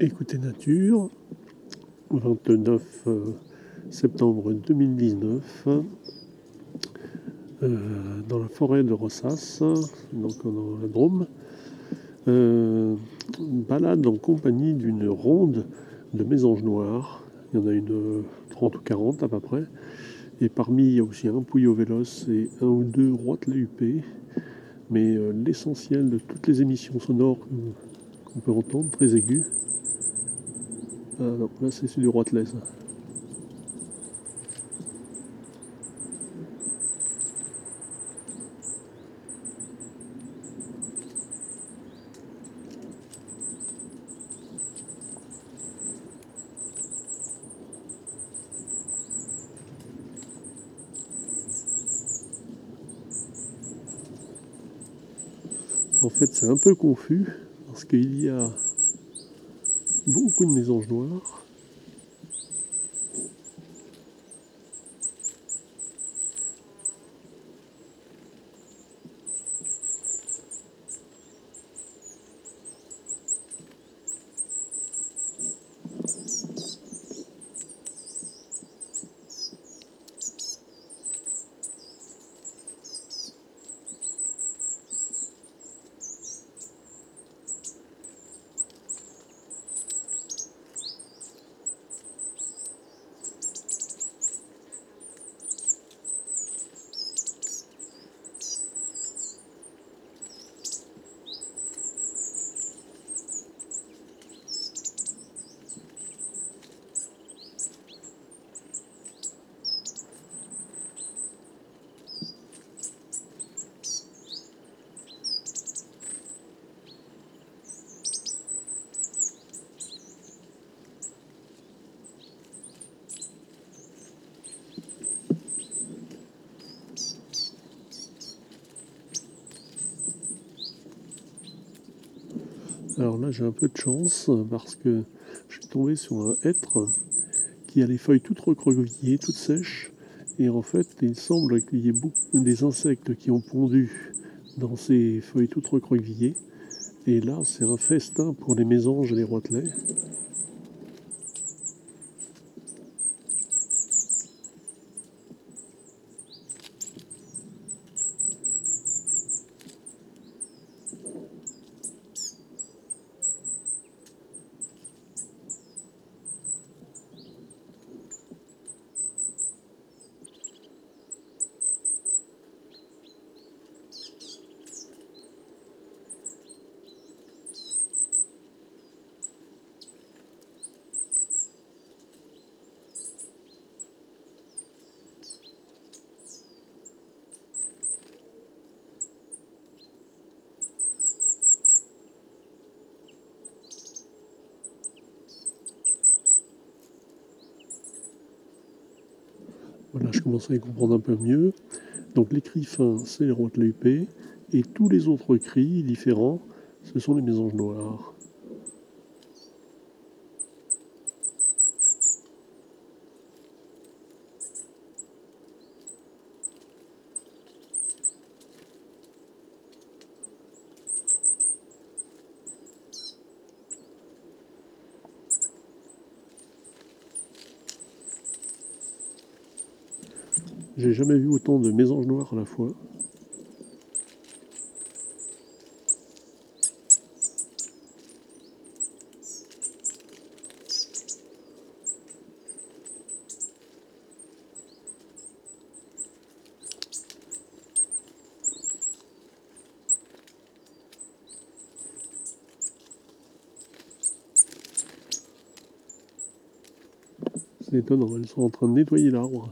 Écoutez Nature, 29 euh, septembre 2019, euh, dans la forêt de Rossas, donc dans la Drôme, euh, balade en compagnie d'une ronde de mésanges noirs. Il y en a une 30 ou 40 à peu près. Et parmi, il y a aussi un pouillot véloce et un ou deux roitelets UP. Mais l'essentiel de toutes les émissions sonores qu'on peut entendre, très aiguës, ah non, là c'est du roitelet ça. En fait, c'est un peu confus parce qu'il y a beaucoup de mésanges noirs. Alors là, j'ai un peu de chance parce que je suis tombé sur un hêtre qui a les feuilles toutes recroquevillées, toutes sèches. Et en fait, il semble qu'il y ait beaucoup des insectes qui ont pondu dans ces feuilles toutes recroquevillées. Et là, c'est un festin pour les mésanges et les roitelets. Voilà, je commence à y comprendre un peu mieux. Donc les cris fins, c'est les UP, et tous les autres cris différents, ce sont les mésanges noirs. J'ai jamais vu autant de mésanges noirs à la fois. C'est étonnant, elles sont en train de nettoyer l'arbre.